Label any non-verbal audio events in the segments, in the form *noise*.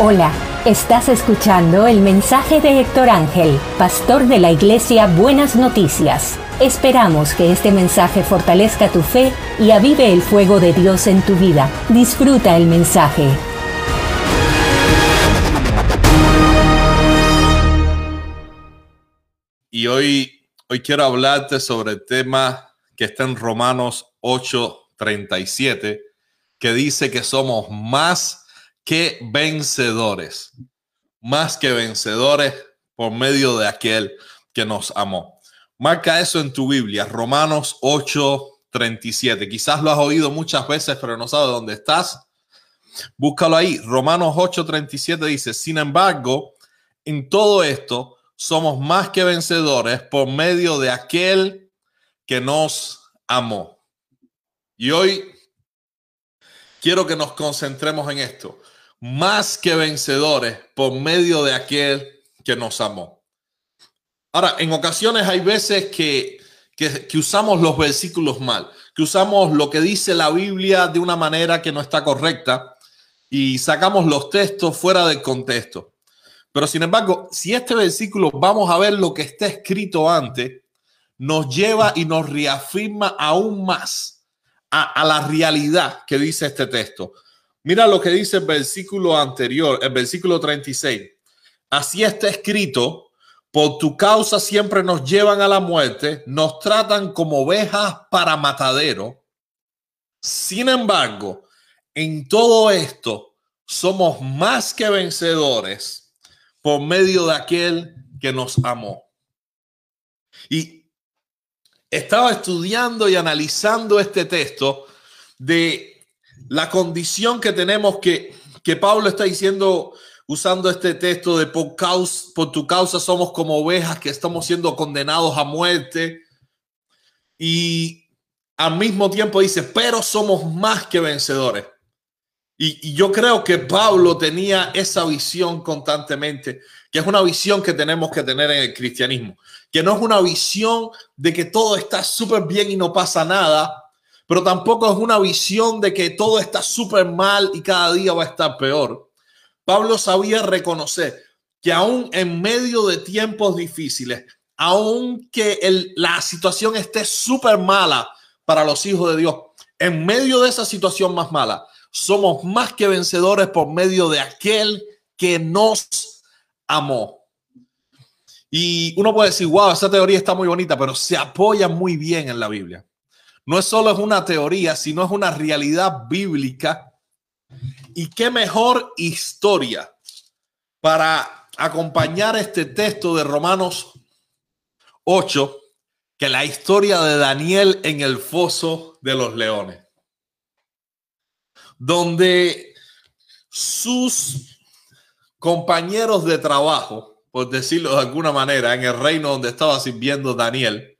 Hola, estás escuchando el mensaje de Héctor Ángel, pastor de la iglesia Buenas Noticias. Esperamos que este mensaje fortalezca tu fe y avive el fuego de Dios en tu vida. Disfruta el mensaje. Y hoy, hoy quiero hablarte sobre el tema que está en Romanos 8:37, que dice que somos más que vencedores, más que vencedores por medio de aquel que nos amó. Marca eso en tu Biblia, Romanos 8, 37. Quizás lo has oído muchas veces, pero no sabes dónde estás. Búscalo ahí. Romanos 8, 37 dice, sin embargo, en todo esto somos más que vencedores por medio de aquel que nos amó. Y hoy quiero que nos concentremos en esto más que vencedores por medio de aquel que nos amó. Ahora, en ocasiones hay veces que, que, usamos los versículos mal, que usamos lo que dice la Biblia de una manera que no está correcta y sacamos los textos fuera del contexto. Pero sin embargo, si este versículo vamos a ver lo que está escrito antes, nos lleva y nos reafirma aún más a, a la realidad que dice este texto. Mira lo que dice el versículo anterior, el versículo 36. Así está escrito, por tu causa siempre nos llevan a la muerte, nos tratan como ovejas para matadero. Sin embargo, en todo esto somos más que vencedores por medio de aquel que nos amó. Y estaba estudiando y analizando este texto de la condición que tenemos que, que Pablo está diciendo usando este texto de por, por tu causa somos como ovejas que estamos siendo condenados a muerte. Y al mismo tiempo dice, pero somos más que vencedores. Y, y, yo creo que Pablo tenía esa visión constantemente, que es una visión que tenemos que tener en el cristianismo, que no es una visión de que todo está súper bien y no pasa nada, pero tampoco es una visión de que todo está súper mal y cada día va a estar peor. Pablo sabía reconocer que aún en medio de tiempos difíciles, aun que la situación esté súper mala para los hijos de Dios, en medio de esa situación más mala, somos más que vencedores por medio de aquel que nos amó. Y uno puede decir, wow, esa teoría está muy bonita, pero se apoya muy bien en la Biblia no es solo es una teoría, sino es una realidad bíblica. Y qué mejor historia para acompañar este texto de Romanos 8 que la historia de Daniel en el foso de los leones, donde sus compañeros de trabajo, por decirlo de alguna manera, en el reino donde estaba sirviendo Daniel,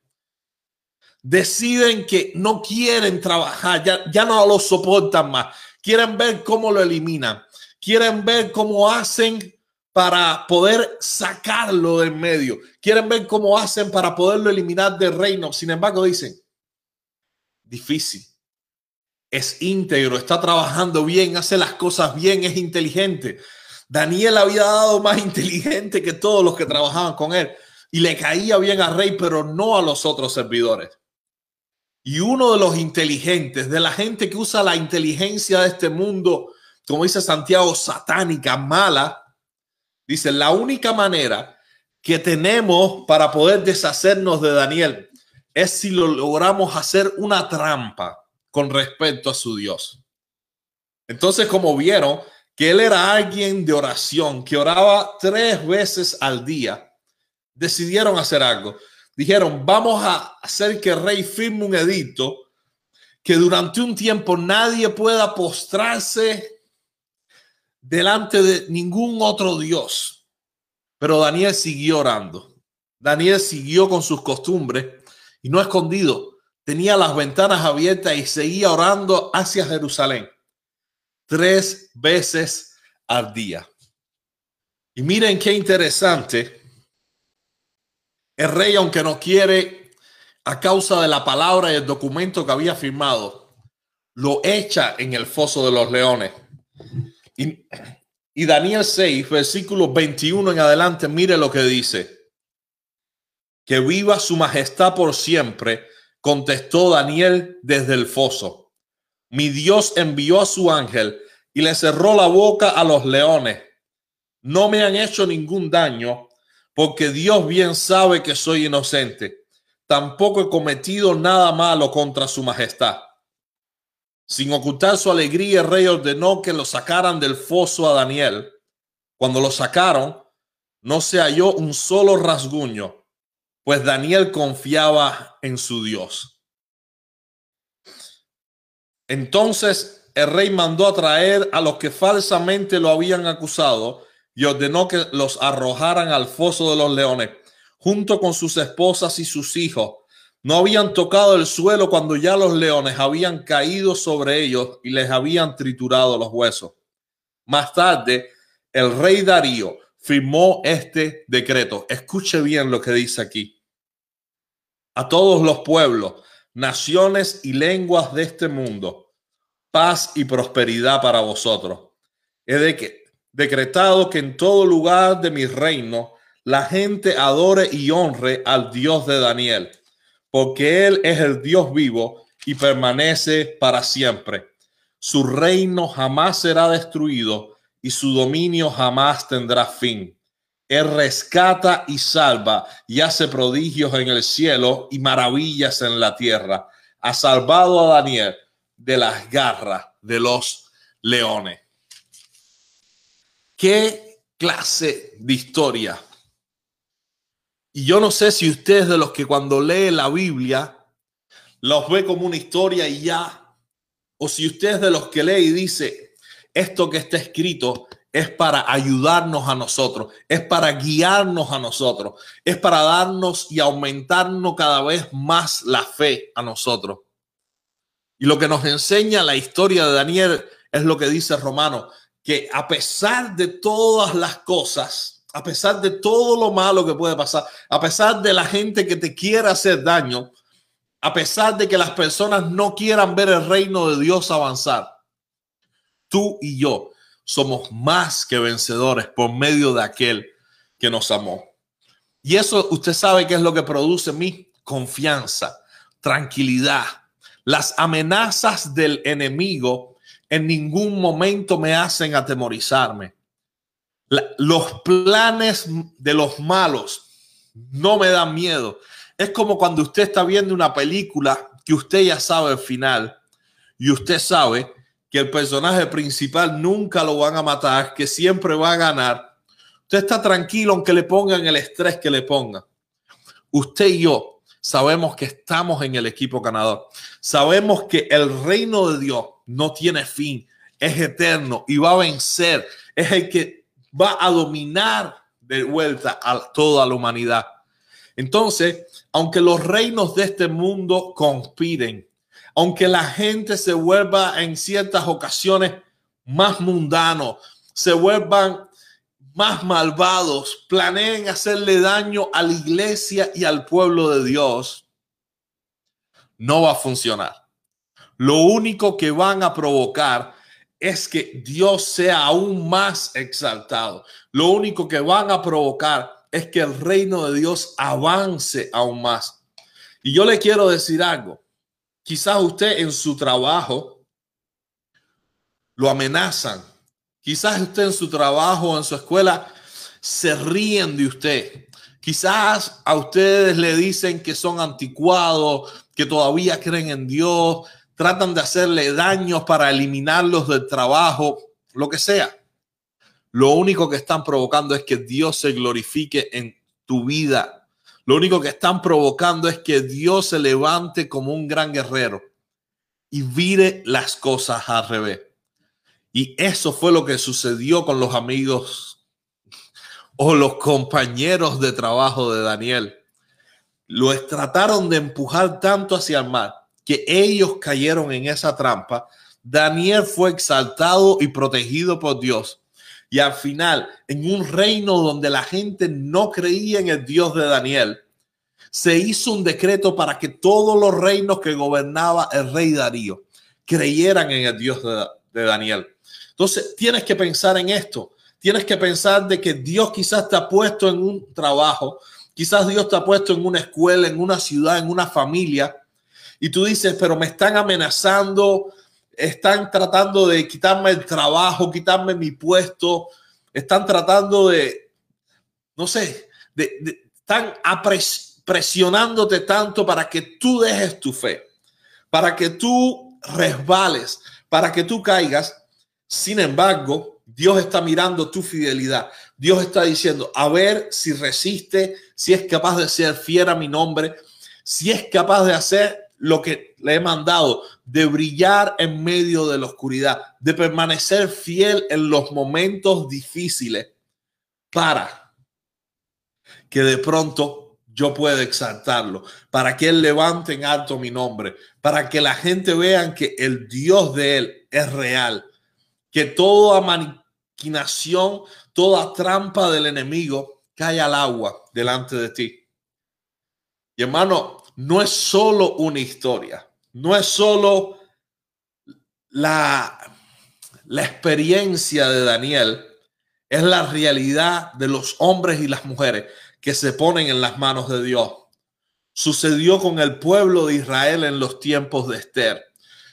deciden que no quieren trabajar, ya, ya no lo soportan más, quieren ver cómo lo eliminan, quieren ver cómo hacen para poder sacarlo del medio, quieren ver cómo hacen para poderlo eliminar del reino. Sin embargo, dicen, difícil, es íntegro, está trabajando bien, hace las cosas bien, es inteligente. Daniel había dado más *laughs* inteligente que todos los que trabajaban con él y le caía bien al rey, pero no a los otros servidores. Y uno de los inteligentes, de la gente que usa la inteligencia de este mundo, como dice Santiago, satánica, mala, dice, la única manera que tenemos para poder deshacernos de Daniel es si lo logramos hacer una trampa con respecto a su Dios. Entonces, como vieron, que él era alguien de oración, que oraba tres veces al día, decidieron hacer algo dijeron, vamos a hacer que el rey firme un edicto que durante un tiempo nadie pueda postrarse delante de ningún otro Dios. Pero Daniel siguió orando. Daniel siguió con sus costumbres y no escondido. Tenía las ventanas abiertas y seguía orando hacia Jerusalén tres veces al día. Y miren qué interesante el rey, aunque no quiere, a causa de la palabra y el documento que había firmado, lo echa en el foso de los leones. Y, Daniel 6, versículo 21 en adelante, mire lo que dice. Que viva su majestad por siempre, contestó Daniel desde el foso. Mi Dios envió a su ángel y le cerró la boca a los leones. No me han hecho ningún daño, porque Dios bien sabe que soy inocente. Tampoco he cometido nada malo contra su majestad. Sin ocultar su alegría, el rey ordenó que lo sacaran del foso a Daniel. Cuando lo sacaron, no se halló un solo rasguño, pues Daniel confiaba en su Dios. Entonces el rey mandó a traer a los que falsamente lo habían acusado y ordenó que los arrojaran al foso de los leones, junto con sus esposas y sus hijos, no habían tocado el suelo cuando ya los leones habían caído sobre ellos y les habían triturado los huesos. Más tarde, el rey Darío firmó este decreto. Escuche bien lo que dice aquí. A todos los pueblos, naciones y lenguas de este mundo, paz y prosperidad para vosotros. He de decretado que en todo lugar de mi reino la gente adore y honre al Dios de Daniel porque Él es el Dios vivo y permanece para siempre. Su reino jamás será destruido y su dominio jamás tendrá fin. Él rescata y salva y hace prodigios en el cielo y maravillas en la tierra. Ha salvado a Daniel de las garras de los leones. ¿Qué clase de historia y yo no sé si usted es de los que cuando lee la Biblia los ve como una historia y ya, o si usted es de los que lee y dice, esto que está escrito es para ayudarnos a nosotros, es para guiarnos a nosotros, es para darnos y aumentarnos cada vez más la fe a nosotros. Y lo que nos enseña la historia de Daniel es lo que dice Romano, que a pesar de todas las cosas, a pesar de todo lo malo que puede pasar, a pesar de la gente que te quiera hacer daño, a pesar de que las personas no quieran ver el reino de Dios avanzar, tú y yo somos más que vencedores por medio de aquel que nos amó. Y eso usted sabe que es lo que produce mi confianza, tranquilidad. Las amenazas del enemigo en ningún momento me hacen atemorizarme los planes de los malos no me dan miedo. Es como cuando usted está viendo una película que usted ya sabe el final y usted sabe que el personaje principal nunca lo van a matar, que siempre va a ganar. Usted está tranquilo aunque le pongan el estrés que le pongan. Usted y yo sabemos que estamos en el equipo ganador. Sabemos que el reino de Dios no tiene fin, es eterno y va a vencer. Es el que va a dominar de vuelta a toda la humanidad. Entonces, aunque los reinos de este mundo conspiren, aunque la gente se vuelva en ciertas ocasiones más mundanos, se vuelvan más malvados, planeen hacerle daño a la iglesia y al pueblo de Dios, no va a funcionar. Lo único que van a provocar es que Dios sea aún más exaltado. Lo único que van a provocar es que el reino de Dios avance aún más. Y yo le quiero decir algo. Quizás usted en su trabajo lo amenazan. Quizás usted en su trabajo o en su escuela se ríen de usted. Quizás a ustedes le dicen que son anticuados, que todavía creen en Dios, tratan de hacerle daños para eliminarlos del trabajo, lo que sea. Lo único que están provocando es que Dios se glorifique en tu vida. Lo único que están provocando es que Dios se levante como un gran guerrero y vire las cosas al revés. Y eso fue lo que sucedió con los amigos o los compañeros de trabajo de Daniel. Lo trataron de empujar tanto hacia el mar que ellos cayeron en esa trampa, Daniel fue exaltado y protegido por Dios. Y al final, en un reino donde la gente no creía en el Dios de Daniel, se hizo un decreto para que todos los reinos que gobernaba el rey Darío creyeran en el Dios de, Daniel. Entonces, tienes que pensar en esto. Tienes que pensar de que Dios quizás te ha puesto en un trabajo, quizás Dios te ha puesto en una escuela, en una ciudad, en una familia, y tú dices, pero me están amenazando, están tratando de quitarme el trabajo, quitarme mi puesto, están tratando de, no sé, de, están presionándote tanto para que tú dejes tu fe, para que tú resbales, para que tú caigas. Sin embargo, Dios está mirando tu fidelidad. Dios está diciendo, a ver si resiste, si es capaz de ser fiel a mi nombre, si es capaz de hacer lo que le he mandado, de brillar en medio de la oscuridad, de permanecer fiel en los momentos difíciles para que de pronto yo pueda exaltarlo, para que Él levante en alto mi nombre, para que la gente vea que el Dios de Él es real, que toda maquinación, toda trampa del enemigo cae al agua delante de ti. Y hermano, no es solo una historia, no es solo la, la experiencia de Daniel, es la realidad de los hombres y las mujeres que se ponen en las manos de Dios. Sucedió con el pueblo de Israel en los tiempos de Esther.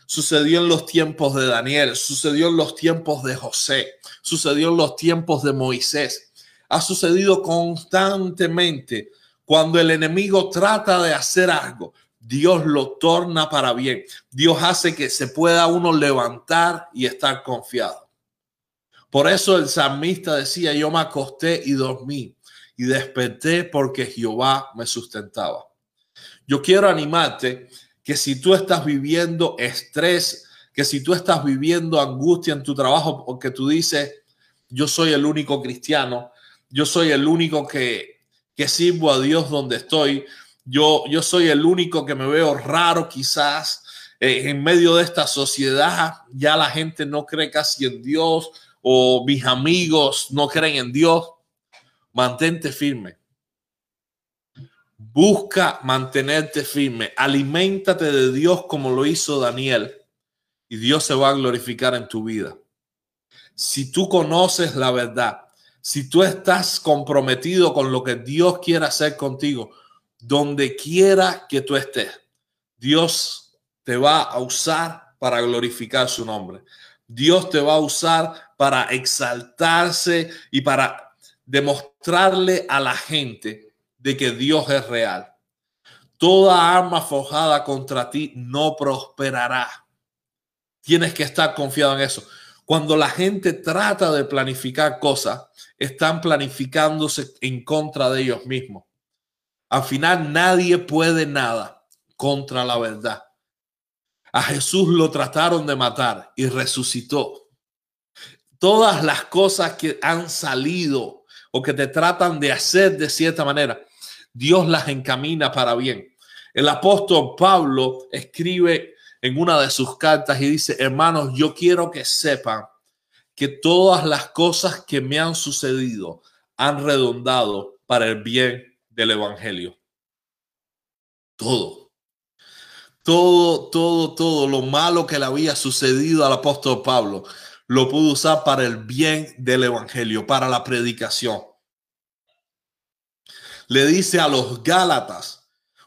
Sucedió en los tiempos de Daniel, sucedió en los tiempos de José, sucedió en los tiempos de Moisés. Ha sucedido constantemente cuando el enemigo trata de hacer algo, Dios lo torna para bien. Dios hace que se pueda uno levantar y estar confiado. Por eso el salmista decía, yo me acosté y dormí y desperté porque Jehová me sustentaba. Yo quiero animarte que si tú estás viviendo estrés, que si tú estás viviendo angustia en tu trabajo porque tú dices, yo soy el único cristiano, yo soy el único que que sirvo a Dios donde estoy. Yo, yo soy el único que me veo raro quizás eh, en medio de esta sociedad. Ya la gente no cree casi en Dios o mis amigos no creen en Dios. Mantente firme. Busca mantenerte firme. Aliméntate de Dios como lo hizo Daniel y Dios se va a glorificar en tu vida. Si tú conoces la verdad, si tú estás comprometido con lo que Dios quiere hacer contigo, donde quiera que tú estés, Dios te va a usar para glorificar su nombre. Dios te va a usar para exaltarse y para demostrarle a la gente de que Dios es real. Toda arma forjada contra ti no prosperará. Tienes que estar confiado en eso. Cuando la gente trata de planificar cosas, están planificándose en contra de ellos mismos. Al final nadie puede nada contra la verdad. A Jesús lo trataron de matar y resucitó. Todas las cosas que han salido o que te tratan de hacer de cierta manera, Dios las encamina para bien. El apóstol Pablo escribe en una de sus cartas y dice, hermanos, yo quiero que sepan que todas las cosas que me han sucedido han redondado para el bien del Evangelio. Todo. Todo, todo, todo lo malo que le había sucedido al apóstol Pablo lo pudo usar para el bien del Evangelio, para la predicación. Le dice a los Gálatas,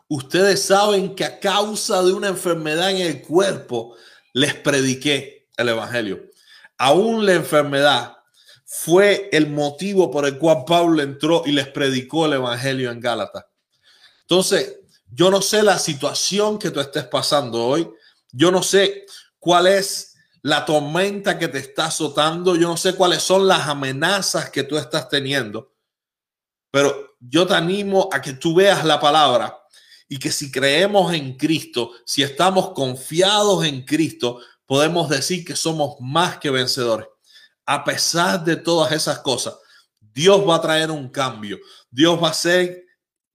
ustedes saben que a causa de una enfermedad en el cuerpo les prediqué el Evangelio aún la enfermedad fue el motivo por el cual Pablo entró y les predicó el evangelio en Gálatas. Entonces, yo no sé la situación que tú estés pasando hoy. Yo no sé cuál es la tormenta que te está azotando. Yo no sé cuáles son las amenazas que tú estás teniendo. Pero yo te animo a que tú veas la palabra y que si creemos en Cristo, si estamos confiados en Cristo, podemos decir que somos más que vencedores. A pesar de todas esas cosas, Dios va a traer un cambio. Dios va a hacer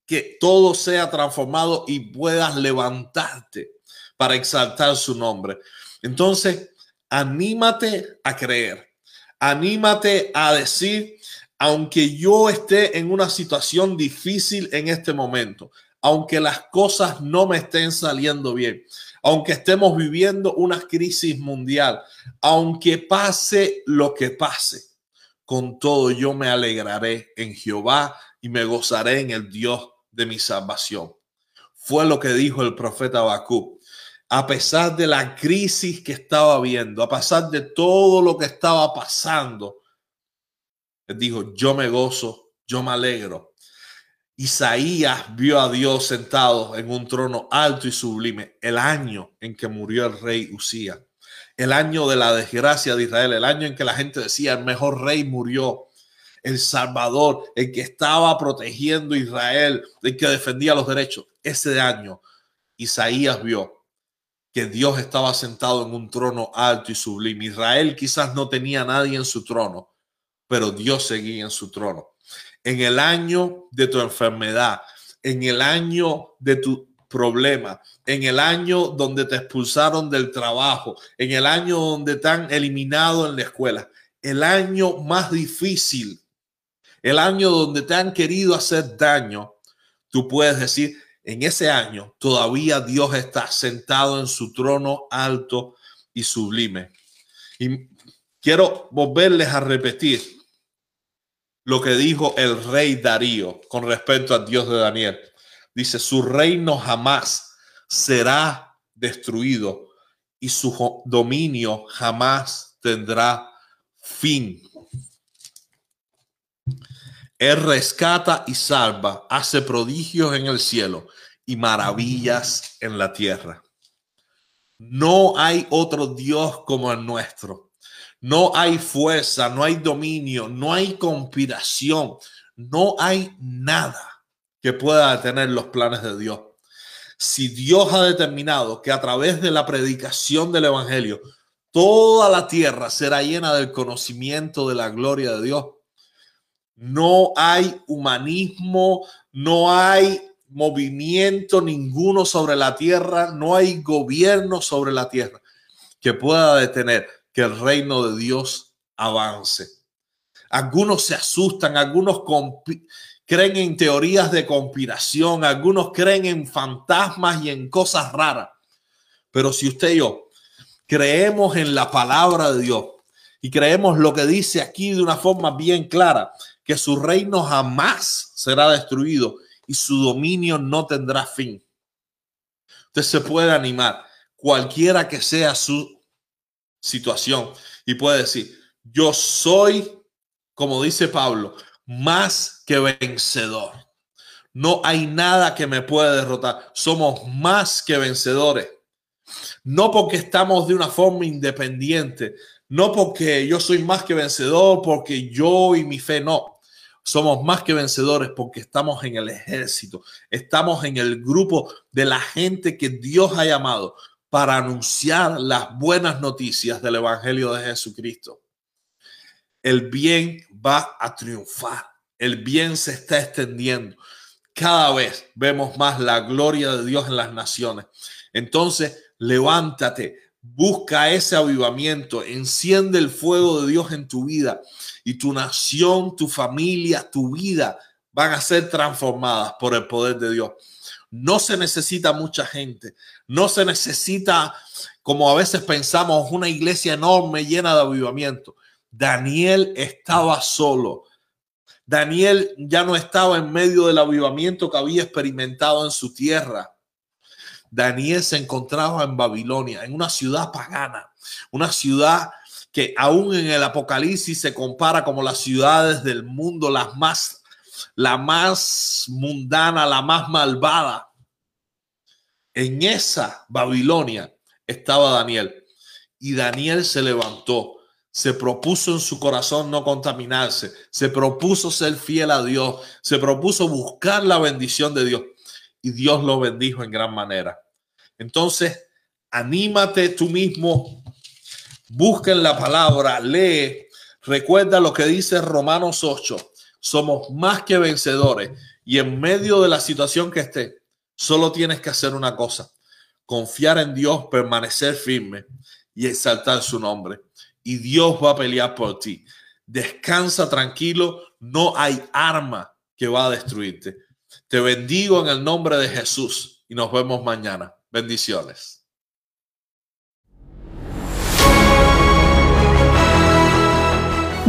que todo sea transformado y puedas levantarte para exaltar su nombre. Entonces, anímate a creer. Anímate a decir, aunque yo esté en una situación difícil en este momento, aunque las cosas no me estén saliendo bien, aunque estemos viviendo una crisis mundial, aunque pase lo que pase, con todo yo me alegraré en Jehová y me gozaré en el Dios de mi salvación. Fue lo que dijo el profeta Habacuc. A pesar de la crisis que estaba viendo, a pesar de todo lo que estaba pasando, dijo, yo me gozo, yo me alegro. Isaías vio a Dios sentado en un trono alto y sublime el año en que murió el rey Usía, el año de la desgracia de Israel, el año en que la gente decía el mejor rey murió, el Salvador, el que estaba protegiendo a Israel, el que defendía los derechos. Ese año Isaías vio que Dios estaba sentado en un trono alto y sublime. Israel quizás no tenía nadie en su trono, pero Dios seguía en su trono. En el año de tu enfermedad, en el año de tu problema, en el año donde te expulsaron del trabajo, en el año donde te han eliminado en la escuela, el año más difícil, el año donde te han querido hacer daño, tú puedes decir, en ese año todavía Dios está sentado en su trono alto y sublime. Y quiero volverles a repetir lo que dijo el rey Darío con respecto al Dios de Daniel. Dice, su reino jamás será destruido y su dominio jamás tendrá fin. Él rescata y salva, hace prodigios en el cielo y maravillas en la tierra. No hay otro Dios como el nuestro. No hay fuerza, no hay dominio, no hay conspiración, no hay nada que pueda detener los planes de Dios. Si Dios ha determinado que a través de la predicación del Evangelio toda la tierra será llena del conocimiento de la gloria de Dios, no hay humanismo, no hay movimiento ninguno sobre la tierra, no hay gobierno sobre la tierra que pueda detener que el reino de Dios avance. Algunos se asustan, algunos creen en teorías de conspiración, algunos creen en fantasmas y en cosas raras. Pero si usted y yo creemos en la palabra de Dios y creemos lo que dice aquí de una forma bien clara, que su reino jamás será destruido y su dominio no tendrá fin. Usted se puede animar, cualquiera que sea su situación, y puede decir, yo soy, como dice Pablo, más que vencedor. No hay nada que me pueda derrotar. Somos más que vencedores. No porque estamos de una forma independiente, no porque yo soy más que vencedor, porque yo y mi fe no. Somos más que vencedores porque estamos en el ejército, estamos en el grupo de la gente que Dios ha llamado para anunciar las buenas noticias del Evangelio de Jesucristo. El bien va a triunfar, el bien se está extendiendo. Cada vez vemos más la gloria de Dios en las naciones. Entonces, levántate, busca ese avivamiento, enciende el fuego de Dios en tu vida y tu nación, tu familia, tu vida van a ser transformadas por el poder de Dios. No se necesita mucha gente, no se necesita, como a veces pensamos, una iglesia enorme llena de avivamiento. Daniel estaba solo. Daniel ya no estaba en medio del avivamiento que había experimentado en su tierra. Daniel se encontraba en Babilonia, en una ciudad pagana, una ciudad que aún en el Apocalipsis se compara como las ciudades del mundo, las más, la más mundana, la más malvada. En esa Babilonia estaba Daniel y Daniel se levantó, se propuso en su corazón no contaminarse, se propuso ser fiel a Dios, se propuso buscar la bendición de Dios y Dios lo bendijo en gran manera. Entonces, anímate tú mismo busquen la palabra, lee, recuerda lo que dice Romanos 8. Somos más que vencedores y en medio de la situación que esté, solo tienes que hacer una cosa, confiar en Dios, permanecer firme y exaltar su nombre. Y Dios va a pelear por ti. Descansa tranquilo, no hay arma que va a destruirte. Te bendigo en el nombre de Jesús y nos vemos mañana. Bendiciones.